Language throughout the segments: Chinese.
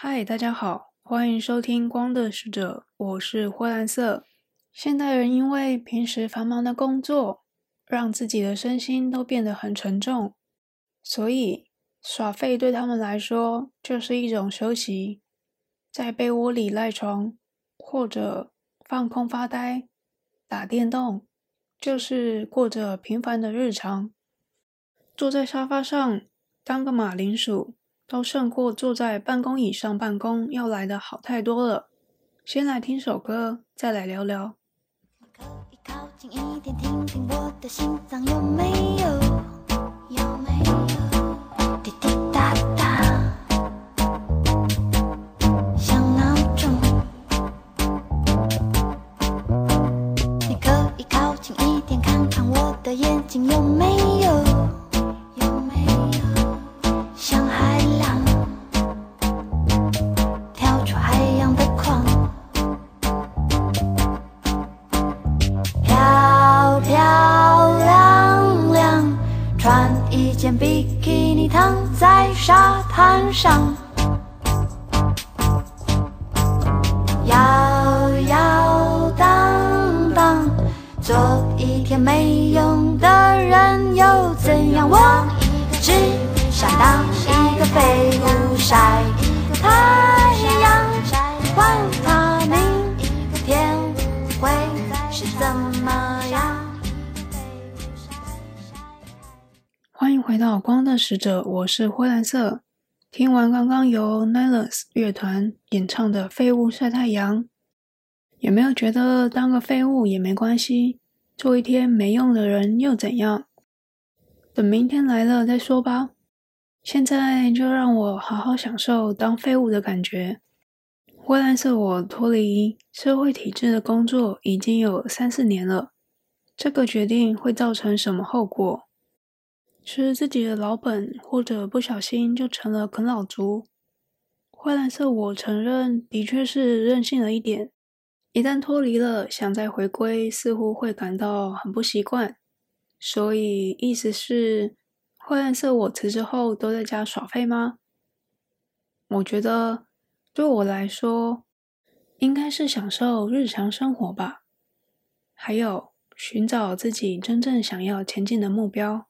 嗨，大家好，欢迎收听《光的使者》，我是灰蓝色。现代人因为平时繁忙的工作，让自己的身心都变得很沉重，所以耍废对他们来说就是一种休息，在被窝里赖床，或者放空发呆、打电动，就是过着平凡的日常。坐在沙发上当个马铃薯，都胜过坐在办公椅上办公要来的好太多了。先来听首歌，再来聊聊。可以靠近一点，听听我的心脏有没有？有没有？滴滴答，沙滩上，回到《光的使者》，我是灰蓝色。听完刚刚由 Nihilus 乐团演唱的《废物晒太阳》，有没有觉得当个废物也没关系？做一天没用的人又怎样？等明天来了再说吧。现在就让我好好享受当废物的感觉。灰蓝色，我脱离社会体制的工作已经有三四年了。这个决定会造成什么后果？吃自己的老本，或者不小心就成了啃老族。灰蓝色，我承认的确是任性了一点。一旦脱离了，想再回归，似乎会感到很不习惯。所以，意思是灰蓝色，我辞职后都在家耍废吗？我觉得，对我来说，应该是享受日常生活吧。还有，寻找自己真正想要前进的目标。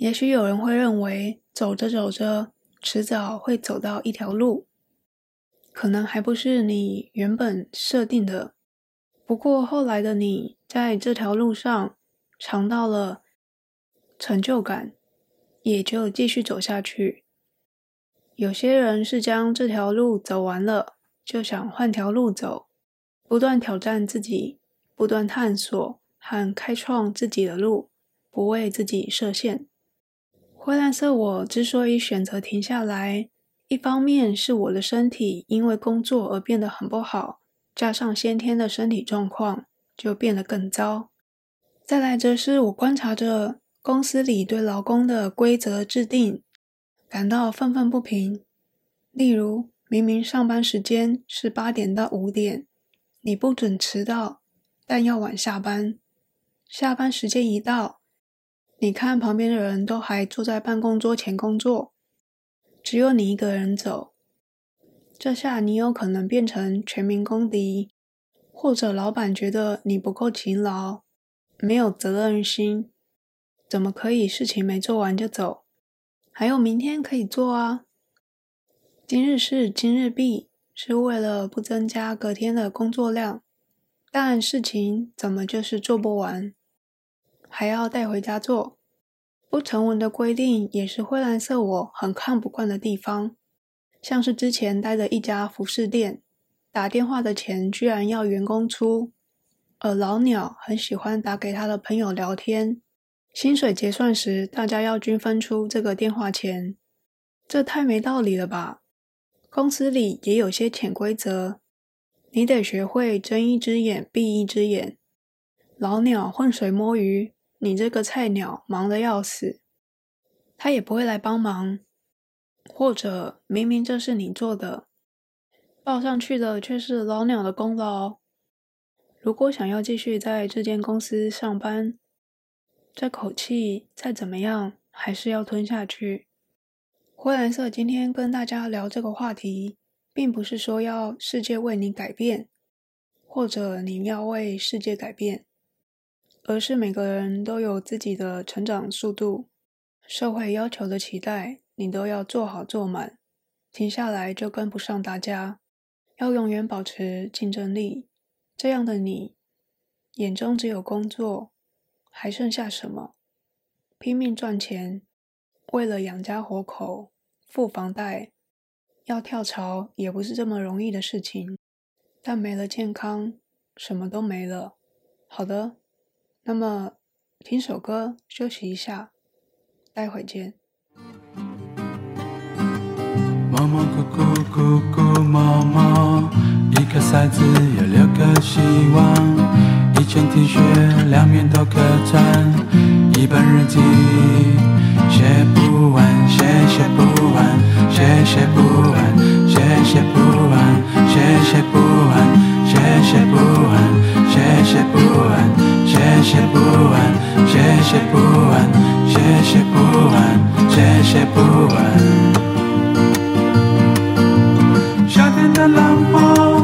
也许有人会认为，走着走着，迟早会走到一条路，可能还不是你原本设定的。不过后来的你，在这条路上尝到了成就感，也就继续走下去。有些人是将这条路走完了，就想换条路走，不断挑战自己，不断探索和开创自己的路，不为自己设限。灰蓝色，我之所以选择停下来，一方面是我的身体因为工作而变得很不好，加上先天的身体状况就变得更糟。再来则是我观察着公司里对劳工的规则制定，感到愤愤不平。例如，明明上班时间是八点到五点，你不准迟到，但要晚下班。下班时间一到，你看，旁边的人都还坐在办公桌前工作，只有你一个人走。这下你有可能变成全民公敌，或者老板觉得你不够勤劳，没有责任心，怎么可以事情没做完就走？还有明天可以做啊。今日事今日毕，是为了不增加隔天的工作量，但事情怎么就是做不完？还要带回家做，不成文的规定也是灰蓝色我很看不惯的地方。像是之前待的一家服饰店，打电话的钱居然要员工出，而老鸟很喜欢打给他的朋友聊天，薪水结算时大家要均分出这个电话钱，这太没道理了吧？公司里也有些潜规则，你得学会睁一只眼闭一只眼，老鸟浑水摸鱼。你这个菜鸟忙得要死，他也不会来帮忙，或者明明这是你做的，报上去的却是老鸟的功劳。如果想要继续在这间公司上班，这口气再怎么样还是要吞下去。灰蓝色今天跟大家聊这个话题，并不是说要世界为你改变，或者你要为世界改变，而是每个人都有自己的成长速度，社会要求的期待，你都要做好做满，停下来就跟不上大家，要永远保持竞争力。这样的你，眼中只有工作，还剩下什么？拼命赚钱。为了养家活口、付房贷，要跳槽也不是这么容易的事情。但没了健康，什么都没了。好的，那么听首歌休息一下，待会见。摸摸咕咕咕咕摸摸，一颗骰子有六个希望，一件 T 恤两面都可穿，一本日记。写不完，写写不完，写写不完，写写不完，写写不完，写写不完，写不完，写写不完，写写不完，写写不完。夏天的浪花，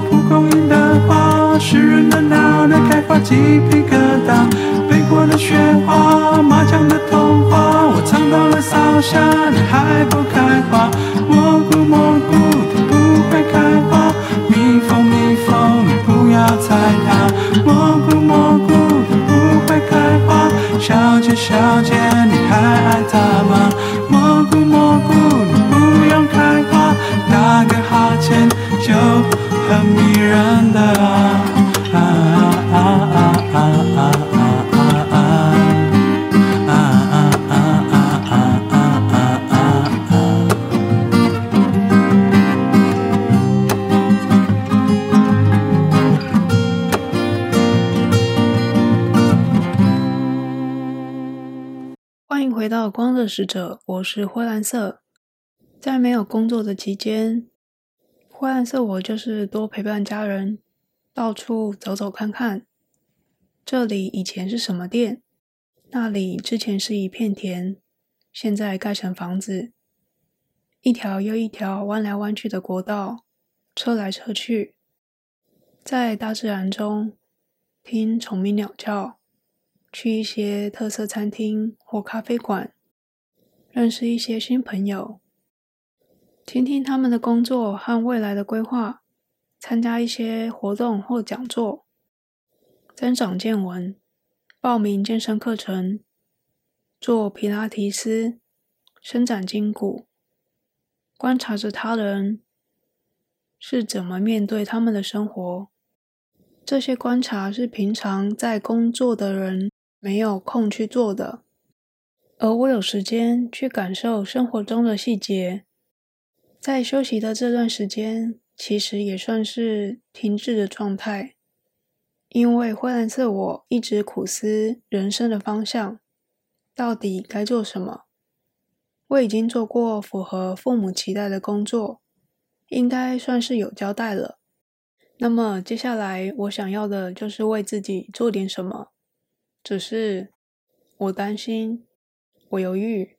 蒲公英的花，湿润的脑袋开发鸡皮疙瘩，飞过的雪花，麻将的童话。我尝到了烧香，你还不开花。蘑菇蘑菇，使者，我是灰蓝色。在没有工作的期间，灰蓝色我就是多陪伴家人，到处走走看看。这里以前是什么店？那里之前是一片田，现在盖成房子。一条又一条弯来弯去的国道，车来车去，在大自然中听虫鸣鸟叫。去一些特色餐厅或咖啡馆，认识一些新朋友，听听他们的工作和未来的规划，参加一些活动或讲座，增长见闻，报名健身课程，做皮拉提斯，伸展筋骨，观察着他人是怎么面对他们的生活。这些观察是平常在工作的人没有空去做的，而我有时间去感受生活中的细节。在休息的这段时间，其实也算是停滞的状态，因为灰蓝色我一直苦思人生的方向，到底该做什么。我已经做过符合父母期待的工作，应该算是有交代了。那么接下来我想要的就是为自己做点什么。只是我担心，我犹豫，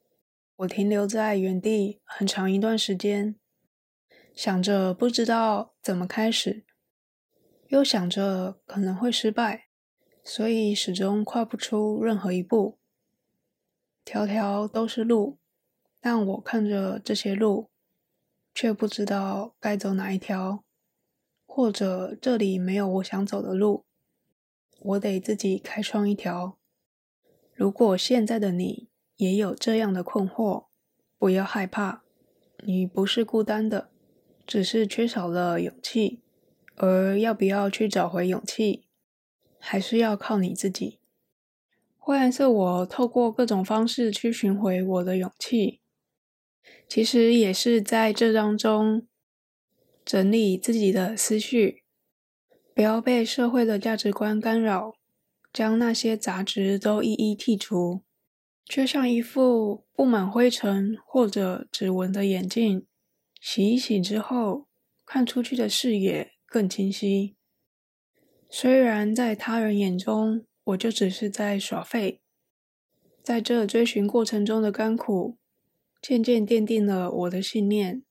我停留在原地很长一段时间，想着不知道怎么开始，又想着可能会失败，所以始终跨不出任何一步。条条都是路，但我看着这些路，却不知道该走哪一条，或者这里没有我想走的路。我得自己开创一条。如果现在的你也有这样的困惑，不要害怕，你不是孤单的，只是缺少了勇气。而要不要去找回勇气，还是要靠你自己。灰蓝色，我透过各种方式去寻回我的勇气，其实也是在这当中整理自己的思绪。不要被社会的价值观干扰，将那些杂质都一一剔除，就像一副布满灰尘或者指纹的眼镜，洗一洗之后，看出去的视野更清晰。虽然在他人眼中，我就只是在耍废，在这追寻过程中的甘苦，渐渐奠定了我的信念。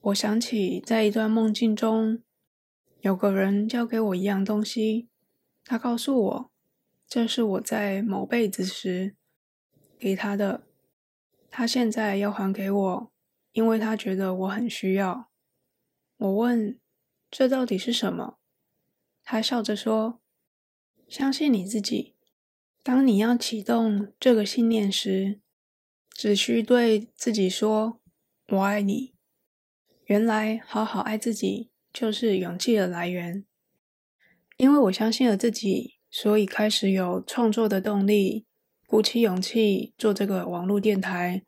我想起在一段梦境中，有个人交给我一样东西，他告诉我，这是我在某辈子时给他的，他现在要还给我，因为他觉得我很需要。我问：“这到底是什么？”他笑着说：“相信你自己。当你要启动这个信念时，只需对自己说‘我爱你’。原来，好好爱自己就是勇气的来源。因为我相信了自己，所以开始有创作的动力，鼓起勇气做这个网络电台，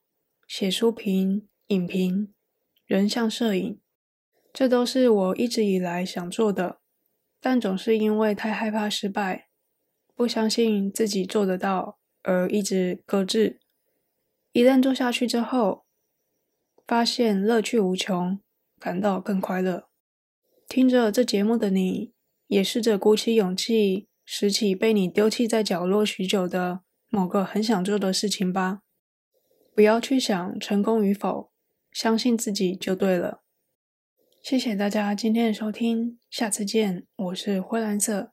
写书评、影评、人像摄影，这都是我一直以来想做的。”但总是因为太害怕失败，不相信自己做得到，而一直搁置。一旦做下去之后，发现乐趣无穷，感到更快乐。听着这节目的你，也试着鼓起勇气，拾起被你丢弃在角落许久的某个很想做的事情吧。不要去想成功与否，相信自己就对了。谢谢大家今天的收听，下次见，我是灰蓝色。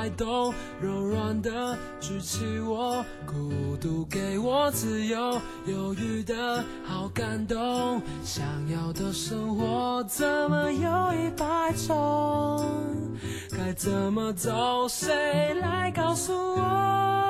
摆动，柔软的举起我，孤独给我自由，犹豫的好感动。想要的生活怎么有一百种？该怎么走？谁来告诉我？